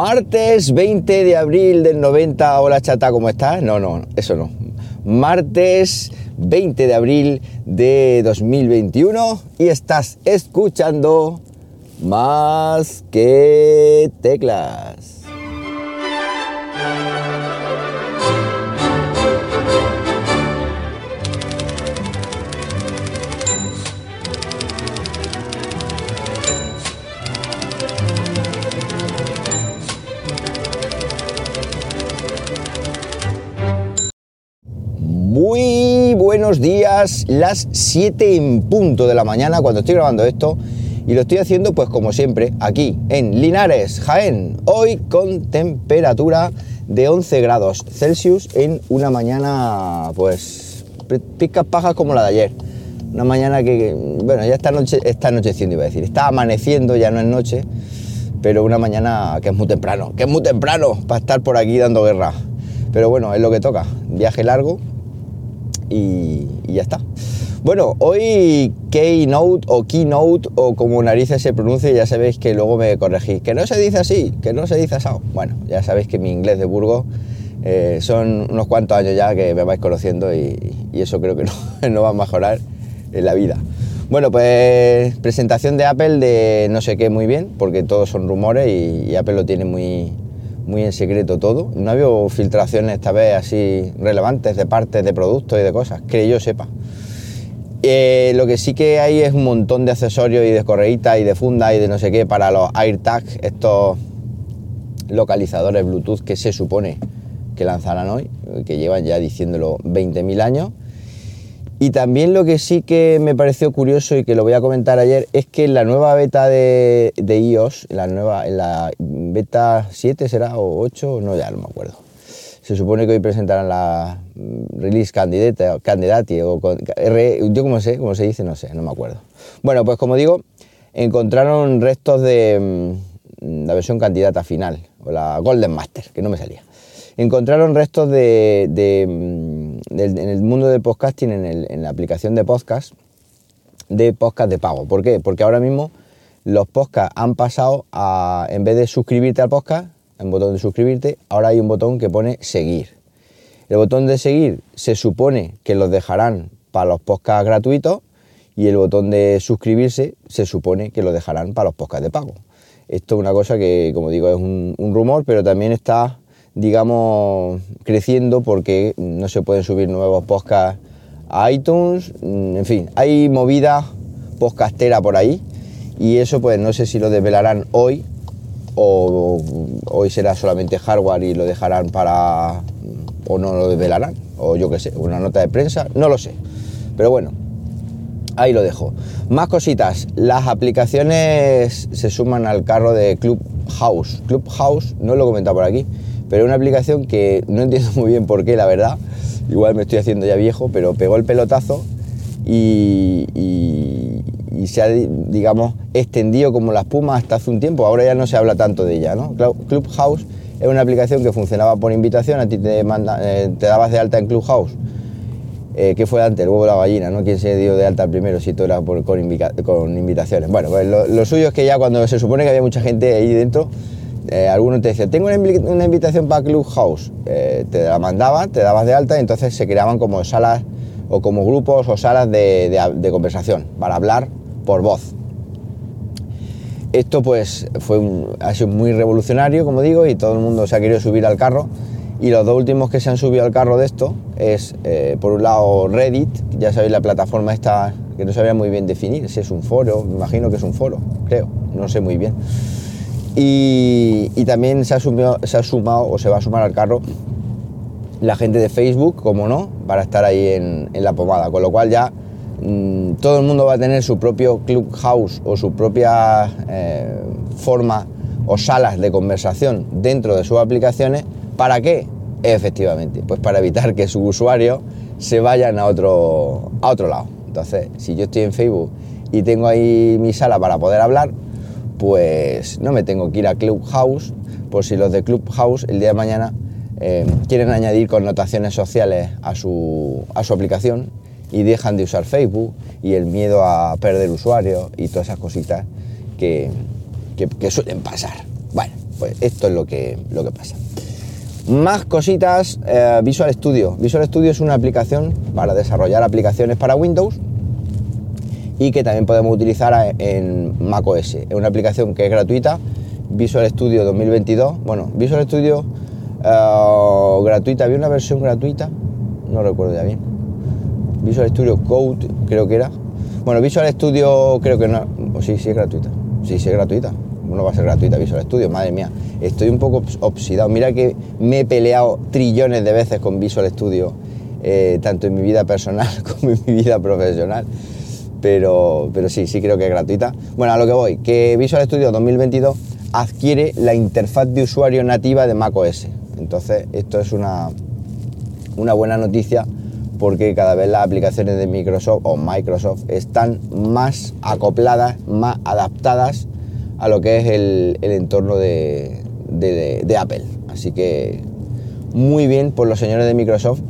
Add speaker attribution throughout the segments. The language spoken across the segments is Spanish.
Speaker 1: Martes 20 de abril del 90, hola chata, ¿cómo estás? No, no, eso no. Martes 20 de abril de 2021 y estás escuchando más que teclas. Días, las 7 en punto de la mañana cuando estoy grabando esto y lo estoy haciendo pues como siempre aquí en Linares, Jaén, hoy con temperatura de 11 grados Celsius en una mañana pues picas pajas como la de ayer. Una mañana que, bueno, ya esta noche está anocheciendo iba a decir, está amaneciendo, ya no es noche, pero una mañana que es muy temprano, que es muy temprano para estar por aquí dando guerra. Pero bueno, es lo que toca, viaje largo, y, ya está. Bueno, hoy Keynote o Keynote o como narices se pronuncia, ya sabéis que luego me corregís. Que no se dice así, que no se dice así. Bueno, ya sabéis que mi inglés de Burgos eh, son unos cuantos años ya que me vais conociendo y, eso creo que no, no, va a mejorar en la vida. Bueno, pues presentación de Apple de no sé qué muy bien, porque todos son rumores y Apple lo tiene muy, muy en secreto todo. No ha habido filtraciones esta vez así relevantes de partes de productos y de cosas, que yo sepa. Eh, lo que sí que hay es un montón de accesorios y de correitas y de fundas y de no sé qué para los AirTags, estos localizadores Bluetooth que se supone que lanzarán hoy, que llevan ya diciéndolo 20.000 años y también lo que sí que me pareció curioso y que lo voy a comentar ayer es que en la nueva beta de, iOS, en la nueva, en la beta 7 será o 8, no ya no me acuerdo. Se supone que hoy presentarán la mm, release candidate, candidati o yo como sé, como se dice, no sé, no me acuerdo. Bueno, pues como digo, encontraron restos de mm, la versión candidata final o la Golden Master, que no me salía encontraron restos de, en el mundo del podcasting, en, la aplicación de podcast, de podcast de pago. ¿Por qué? Porque ahora mismo los podcasts han pasado a, en vez de suscribirte al podcast, un botón de suscribirte, ahora hay un botón que pone seguir. El botón de seguir se supone que los dejarán para los podcasts gratuitos y el botón de suscribirse se supone que lo dejarán para los podcasts de pago. Esto es una cosa que, como digo, es un rumor, pero también está digamos, creciendo porque no se pueden subir nuevos podcasts a iTunes, en fin, hay movida podcastera por ahí y eso pues no sé si lo desvelarán hoy o hoy será solamente hardware y lo dejarán para o no lo desvelarán o yo qué sé, una nota de prensa, no lo sé. Pero bueno, ahí lo dejo. Más cositas, las aplicaciones se suman al carro de Clubhouse. Clubhouse, no lo he comentado por aquí, pero es una aplicación que no entiendo muy bien por qué, la verdad. Igual me estoy haciendo ya viejo, pero pegó el pelotazo y, se ha, digamos, extendido como la espuma hasta hace un tiempo. Ahora ya no se habla tanto de ella, ¿no? Clubhouse es una aplicación que funcionaba por invitación, a ti te, manda, eh, te dabas de alta en Clubhouse. Eh, ¿Qué fue antes? El huevo o la gallina, ¿no? ¿Quién se dio de alta primero si todo era por, con, invitaciones? Bueno, pues lo, lo, suyo es que ya cuando se supone que había mucha gente ahí dentro, eh, alguno te decía, tengo una, invitación para Clubhouse, eh, te la mandaban, te dabas de alta y entonces se creaban como salas o como grupos o salas de, conversación para hablar por voz. Esto pues fue ha sido muy revolucionario, como digo, y todo el mundo se ha querido subir al carro. Y los dos últimos que se han subido al carro de esto es, eh, por un lado, Reddit, ya sabéis la plataforma esta que no sabía muy bien definir, si es un foro, me imagino que es un foro, creo, no sé muy bien. Y, también se ha, se ha, sumado o se va a sumar al carro la gente de Facebook, como no, para estar ahí en, la pomada. Con lo cual ya mm, todo el mundo va a tener su propio clubhouse o su propia eh, forma o salas de conversación dentro de sus aplicaciones. ¿Para qué? Efectivamente, pues para evitar que sus usuarios se vayan a otro, a otro lado. Entonces, si yo estoy en Facebook y tengo ahí mi sala para poder hablar, pues no me tengo que ir a Clubhouse, por si los de Clubhouse el día de mañana eh, quieren añadir connotaciones sociales a su, aplicación y dejan de usar Facebook y el miedo a perder usuarios y todas esas cositas que, suelen pasar. Bueno, pues esto es lo que, lo que pasa. Más cositas, eh, Visual Studio. Visual Studio es una aplicación para desarrollar aplicaciones para Windows y que también podemos utilizar en macOS. Es una aplicación que es gratuita, Visual Studio 2022. Bueno, Visual Studio eh, gratuita, había una versión gratuita, no recuerdo ya bien. Visual Studio Code, creo que era. Bueno, Visual Studio creo que no, sí, sí es gratuita. Sí, sí es gratuita. No va a ser gratuita Visual Studio, madre mía. Estoy un poco oxidado. Mira que me he peleado trillones de veces con Visual Studio, eh, tanto en mi vida personal como en mi vida profesional pero, pero sí, sí creo que es gratuita. Bueno, a lo que voy, que Visual Studio 2022 adquiere la interfaz de usuario nativa de macOS. Entonces, esto es una, una buena noticia porque cada vez las aplicaciones de Microsoft o Microsoft están más acopladas, más adaptadas a lo que es el, entorno de, de Apple. Así que muy bien por los señores de Microsoft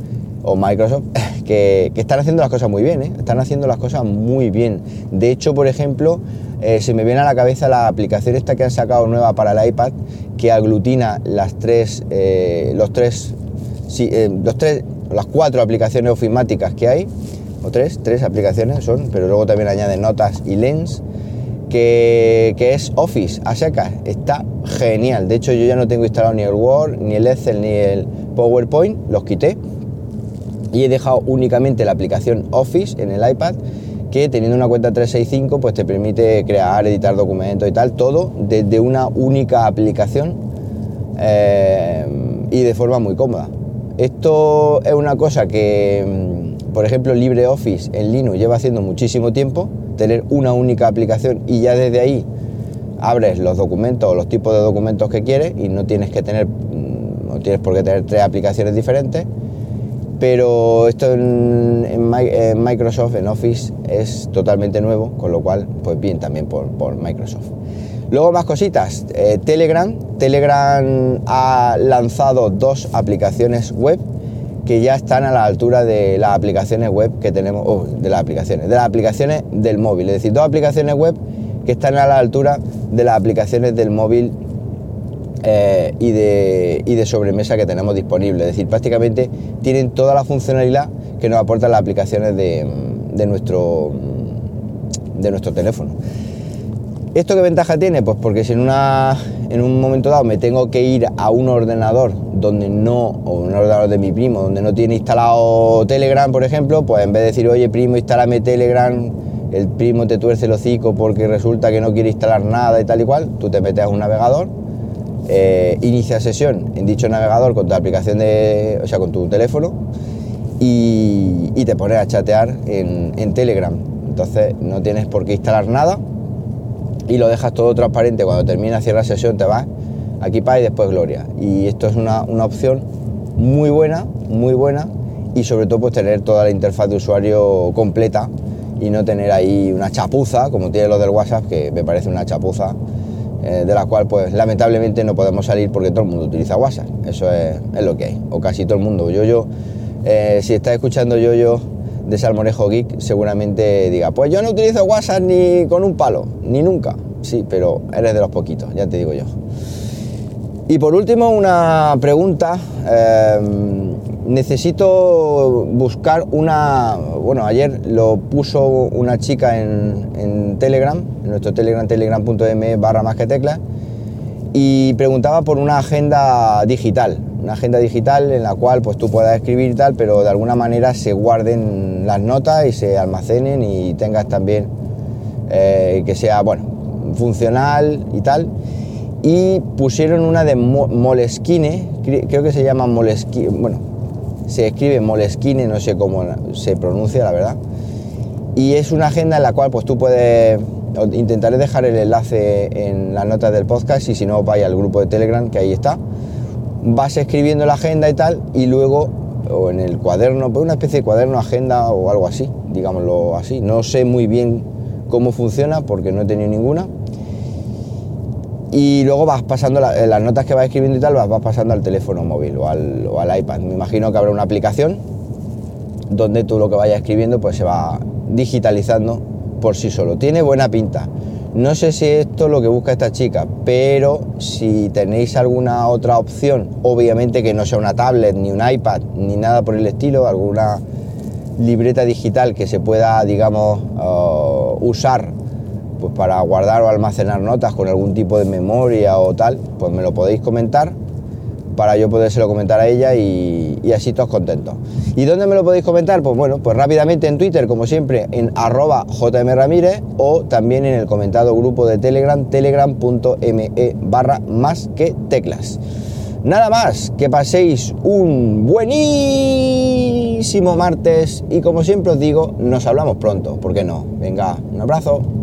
Speaker 1: o Microsoft que, están haciendo las cosas muy bien, ¿eh? están haciendo las cosas muy bien. De hecho, por ejemplo, eh, se me viene a la cabeza la aplicación esta que han sacado nueva para el iPad que aglutina las tres, eh, los tres, los tres, las cuatro aplicaciones ofimáticas que hay, o tres, tres aplicaciones son, pero luego también añade notas y lens. Que, que, es Office a secas. Está genial. De hecho, yo ya no tengo instalado ni el Word, ni el Excel, ni el PowerPoint. Los quité y he dejado únicamente la aplicación Office en el iPad que teniendo una cuenta 365 pues te permite crear, editar documentos y tal, todo desde una única aplicación eh, y de forma muy cómoda. Esto es una cosa que, mm, por ejemplo, LibreOffice en Linux lleva haciendo muchísimo tiempo, tener una única aplicación y ya desde ahí abres los documentos o los tipos de documentos que quieres y no tienes que tener, mm, no tienes por qué tener tres aplicaciones diferentes pero esto en, Microsoft, en Office, es totalmente nuevo, con lo cual, pues bien también por, Microsoft. Luego más cositas, eh, Telegram. Telegram ha lanzado dos aplicaciones web que ya están a la altura de las aplicaciones web que tenemos, oh, de las aplicaciones, de las aplicaciones del móvil. Es decir, dos aplicaciones web que están a la altura de las aplicaciones del móvil eh, y, de, y, de, sobremesa que tenemos disponible. Es decir, prácticamente tienen toda la funcionalidad que nos aportan las aplicaciones de, de, nuestro, de nuestro teléfono. ¿Esto qué ventaja tiene? Pues porque si en, una, en un momento dado me tengo que ir a un ordenador donde no, o un ordenador de mi primo, donde no tiene instalado Telegram, por ejemplo, pues en vez de decir, oye primo, instálame Telegram, el primo te tuerce el hocico porque resulta que no quiere instalar nada y tal y cual, tú te metes a un navegador, eh, inicia sesión en dicho navegador con tu aplicación de, o sea, con tu teléfono y, te pones a chatear en, Telegram. Entonces no tienes por qué instalar nada y lo dejas todo transparente. Cuando termina, cierra sesión, te vas aquí para y después Gloria. Y esto es una, opción muy buena, muy buena y sobre todo pues tener toda la interfaz de usuario completa y no tener ahí una chapuza como tiene lo del WhatsApp que me parece una chapuza eh, de la cual pues lamentablemente no podemos salir porque todo el mundo utiliza WhatsApp. Eso es, lo que hay, o casi todo el mundo. Yo, yo, eh, si estás escuchando yo, yo de Salmorejo Geek, seguramente diga, pues yo no utilizo WhatsApp ni con un palo, ni nunca. Sí, pero eres de los poquitos, ya te digo yo. Y por último, una pregunta. Em, necesito buscar una. Bueno, ayer lo puso una chica en, Telegram, en nuestro Telegram, telegram.me barra más que teclas, y preguntaba por una agenda digital. Una agenda digital en la cual pues tú puedas escribir y tal, pero de alguna manera se guarden las notas y se almacenen y tengas también eh, que sea, bueno, funcional y tal y pusieron una de Moleskine, creo que se llama Moleskine, bueno, se escribe Moleskine, no sé cómo se pronuncia, la verdad. Y es una agenda en la cual pues tú puedes, intentaré dejar el enlace en las notas del podcast y si no vaya al grupo de Telegram, que ahí está. Vas escribiendo la agenda y tal y luego, o en el cuaderno, pues una especie de cuaderno, agenda o algo así, digámoslo así. No sé muy bien cómo funciona porque no he tenido ninguna y luego vas pasando eh, las notas que vas escribiendo y tal, las vas pasando al teléfono móvil o al, iPad. Me imagino que habrá una aplicación donde tú lo que vayas escribiendo pues se va digitalizando por sí solo. Tiene buena pinta. No sé si esto es lo que busca esta chica, pero si tenéis alguna otra opción, obviamente que no sea una tablet, ni un iPad, ni nada por el estilo, alguna libreta digital que se pueda, digamos, uh, usar pues para guardar o almacenar notas con algún tipo de memoria o tal, pues me lo podéis comentar para yo podérselo comentar a ella y, así todos contentos. ¿Y dónde me lo podéis comentar? Pues bueno, pues rápidamente en Twitter, como siempre, en arroba o también en el comentado grupo de Telegram, telegram.me barra más que teclas. Nada más, que paséis un buenísimo martes y como siempre os digo, nos hablamos pronto, ¿por qué no? Venga, un abrazo.